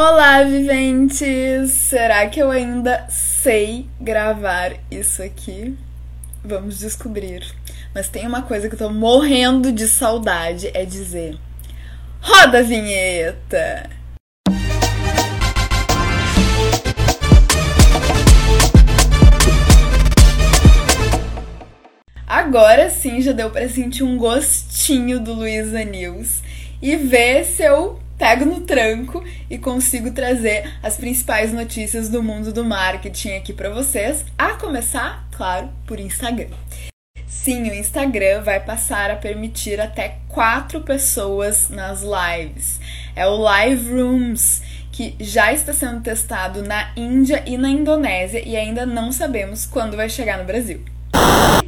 Olá, viventes! Será que eu ainda sei gravar isso aqui? Vamos descobrir. Mas tem uma coisa que eu tô morrendo de saudade: é dizer. Roda a vinheta! Agora sim já deu para sentir um gostinho do Luiza News e ver se eu pego no tranco e consigo trazer as principais notícias do mundo do marketing aqui para vocês, a começar, claro, por Instagram. Sim, o Instagram vai passar a permitir até quatro pessoas nas lives. É o Live Rooms, que já está sendo testado na Índia e na Indonésia e ainda não sabemos quando vai chegar no Brasil.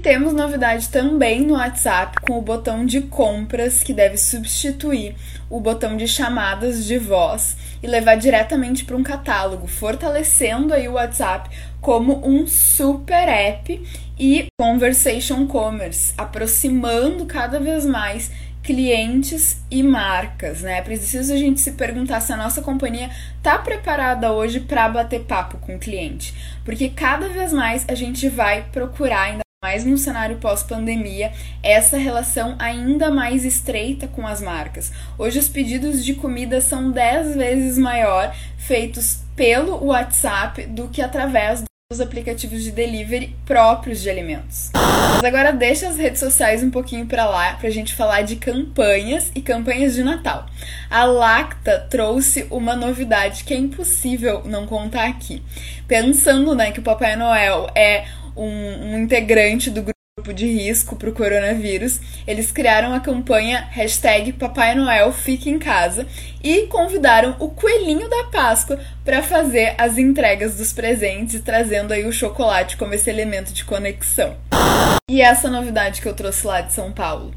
Temos novidade também no WhatsApp com o botão de compras que deve substituir o botão de chamadas de voz e levar diretamente para um catálogo, fortalecendo aí o WhatsApp como um super app e conversation commerce, aproximando cada vez mais clientes e marcas, né? Preciso a gente se perguntar se a nossa companhia tá preparada hoje para bater papo com o cliente, porque cada vez mais a gente vai procurar ainda mais no cenário pós-pandemia, essa relação ainda mais estreita com as marcas. Hoje os pedidos de comida são 10 vezes maior feitos pelo WhatsApp do que através os aplicativos de delivery próprios de alimentos. Mas agora deixa as redes sociais um pouquinho para lá pra gente falar de campanhas e campanhas de Natal. A Lacta trouxe uma novidade que é impossível não contar aqui. Pensando, né, que o Papai Noel é um, um integrante do grupo de risco para o coronavírus, eles criaram a campanha hashtag Papai Noel Fique em Casa e convidaram o Coelhinho da Páscoa para fazer as entregas dos presentes, trazendo aí o chocolate como esse elemento de conexão. E essa novidade que eu trouxe lá de São Paulo.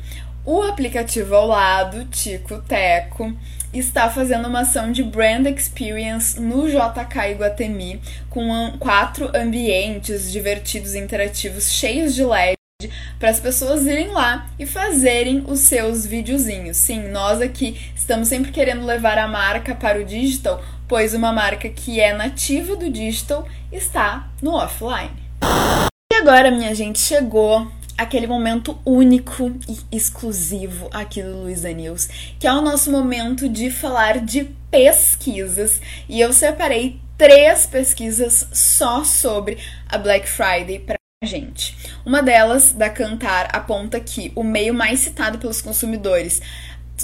O aplicativo ao lado, Tico Teco, está fazendo uma ação de brand experience no JK Iguatemi com quatro ambientes divertidos e interativos cheios de LED para as pessoas irem lá e fazerem os seus videozinhos. Sim, nós aqui estamos sempre querendo levar a marca para o digital, pois uma marca que é nativa do digital está no offline. E agora, minha gente, chegou aquele momento único e exclusivo aqui do Luiza News, que é o nosso momento de falar de pesquisas. E eu separei três pesquisas só sobre a Black Friday para gente. Uma delas, da Cantar, aponta que o meio mais citado pelos consumidores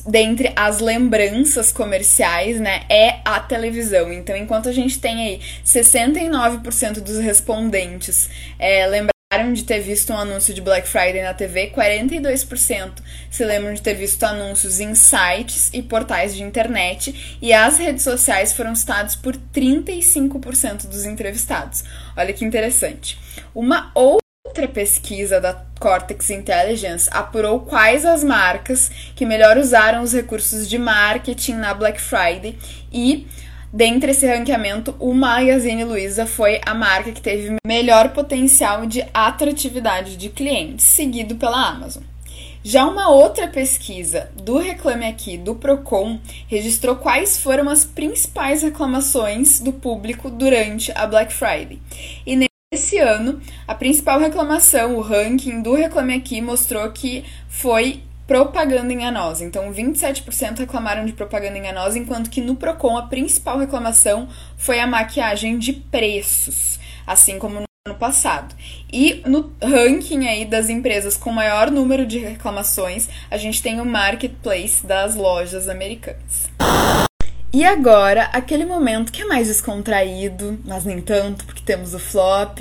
dentre as lembranças comerciais, né, é a televisão. Então, enquanto a gente tem aí 69% dos respondentes é, lembraram de ter visto um anúncio de Black Friday na TV, 42% se lembram de ter visto anúncios em sites e portais de internet, e as redes sociais foram citadas por 35% dos entrevistados. Olha que interessante. Uma outra pesquisa da Cortex Intelligence apurou quais as marcas que melhor usaram os recursos de marketing na Black Friday e Dentre esse ranqueamento, o Magazine Luiza foi a marca que teve melhor potencial de atratividade de clientes, seguido pela Amazon. Já uma outra pesquisa do Reclame Aqui do Procon registrou quais foram as principais reclamações do público durante a Black Friday. E nesse ano, a principal reclamação, o ranking do Reclame Aqui mostrou que foi propaganda enganosa. Então, 27% reclamaram de propaganda enganosa, enquanto que no Procon a principal reclamação foi a maquiagem de preços, assim como no ano passado. E no ranking aí das empresas com maior número de reclamações, a gente tem o marketplace das lojas americanas. E agora, aquele momento que é mais descontraído, mas nem tanto, porque temos o flop,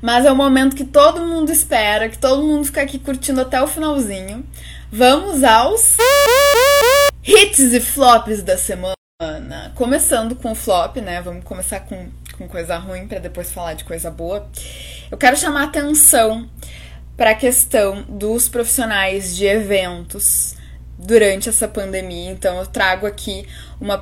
mas é o momento que todo mundo espera, que todo mundo fica aqui curtindo até o finalzinho. Vamos aos hits e flops da semana. Começando com o flop, né? Vamos começar com, com coisa ruim para depois falar de coisa boa. Eu quero chamar atenção para a questão dos profissionais de eventos durante essa pandemia. Então, eu trago aqui uma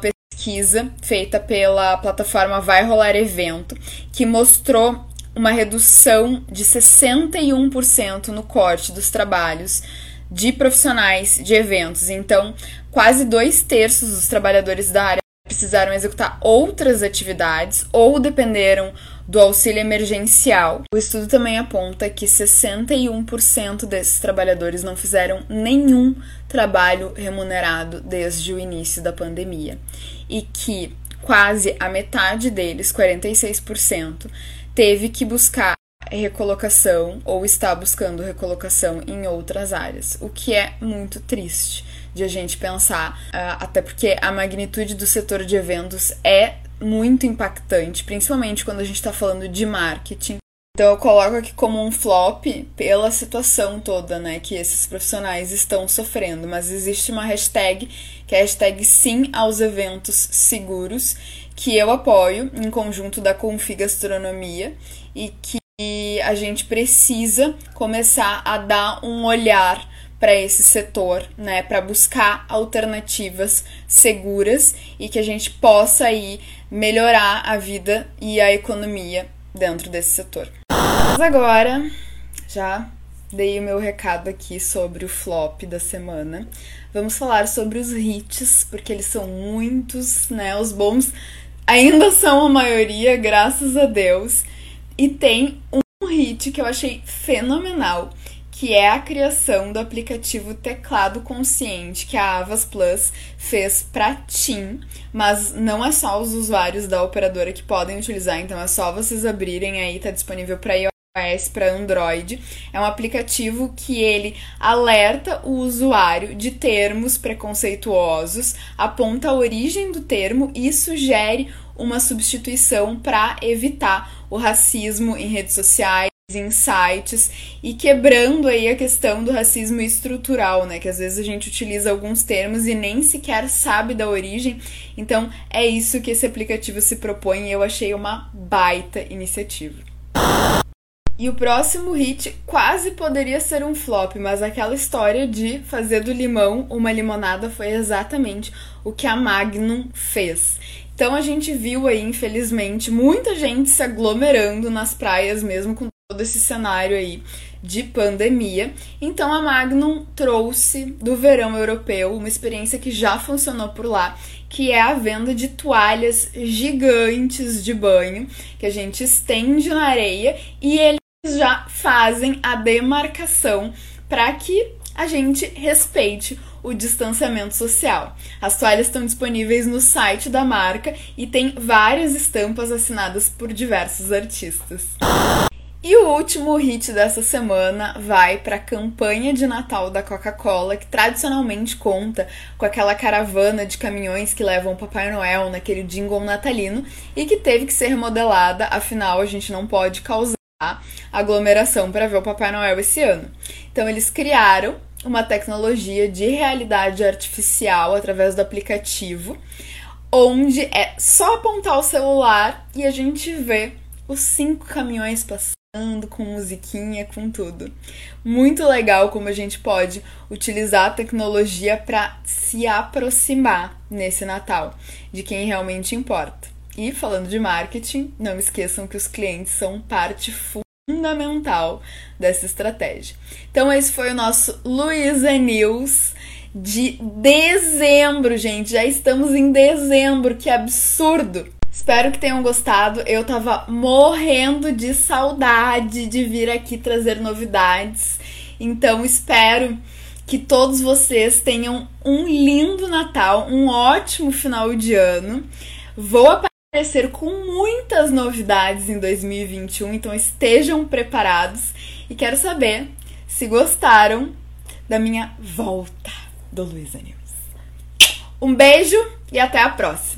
pesquisa feita pela plataforma Vai Rolar Evento, que mostrou uma redução de 61% no corte dos trabalhos de profissionais de eventos. Então, quase dois terços dos trabalhadores da área precisaram executar outras atividades ou dependeram do auxílio emergencial. O estudo também aponta que 61% desses trabalhadores não fizeram nenhum trabalho remunerado desde o início da pandemia e que quase a metade deles, 46%, teve que buscar recolocação ou está buscando recolocação em outras áreas, o que é muito triste de a gente pensar, ah, até porque a magnitude do setor de eventos é muito impactante, principalmente quando a gente está falando de marketing. Então eu coloco aqui como um flop pela situação toda, né, que esses profissionais estão sofrendo, mas existe uma hashtag que é a hashtag sim aos eventos seguros, que eu apoio em conjunto da Confi Gastronomia e que a gente precisa começar a dar um olhar para esse setor, né, para buscar alternativas seguras e que a gente possa aí melhorar a vida e a economia dentro desse setor. Mas agora já dei o meu recado aqui sobre o flop da semana. Vamos falar sobre os hits, porque eles são muitos, né? Os bons ainda são a maioria, graças a Deus. E tem um hit que eu achei fenomenal, que é a criação do aplicativo Teclado Consciente que a Avas Plus fez para TIM, mas não é só os usuários da operadora que podem utilizar, então é só vocês abrirem aí, tá disponível para iOS para Android. É um aplicativo que ele alerta o usuário de termos preconceituosos, aponta a origem do termo e sugere uma substituição para evitar o racismo em redes sociais insights e quebrando aí a questão do racismo estrutural, né? Que às vezes a gente utiliza alguns termos e nem sequer sabe da origem. Então é isso que esse aplicativo se propõe e eu achei uma baita iniciativa. E o próximo hit quase poderia ser um flop, mas aquela história de fazer do limão uma limonada foi exatamente o que a Magnum fez. Então a gente viu aí, infelizmente, muita gente se aglomerando nas praias mesmo com todo esse cenário aí de pandemia. Então a Magnum trouxe do verão europeu uma experiência que já funcionou por lá, que é a venda de toalhas gigantes de banho que a gente estende na areia e eles já fazem a demarcação para que a gente respeite o distanciamento social. As toalhas estão disponíveis no site da marca e tem várias estampas assinadas por diversos artistas. E o último hit dessa semana vai para a campanha de Natal da Coca-Cola, que tradicionalmente conta com aquela caravana de caminhões que levam o Papai Noel naquele jingle natalino e que teve que ser remodelada, afinal a gente não pode causar aglomeração para ver o Papai Noel esse ano. Então eles criaram uma tecnologia de realidade artificial através do aplicativo, onde é só apontar o celular e a gente vê os cinco caminhões passando com musiquinha, com tudo. Muito legal como a gente pode utilizar a tecnologia para se aproximar nesse Natal de quem realmente importa. E falando de marketing, não esqueçam que os clientes são parte fundamental dessa estratégia. Então esse foi o nosso Luiza News de dezembro, gente. Já estamos em dezembro, que absurdo! Espero que tenham gostado. Eu tava morrendo de saudade de vir aqui trazer novidades. Então espero que todos vocês tenham um lindo Natal, um ótimo final de ano. Vou aparecer com muitas novidades em 2021, então estejam preparados e quero saber se gostaram da minha volta do Luiza News. Um beijo e até a próxima!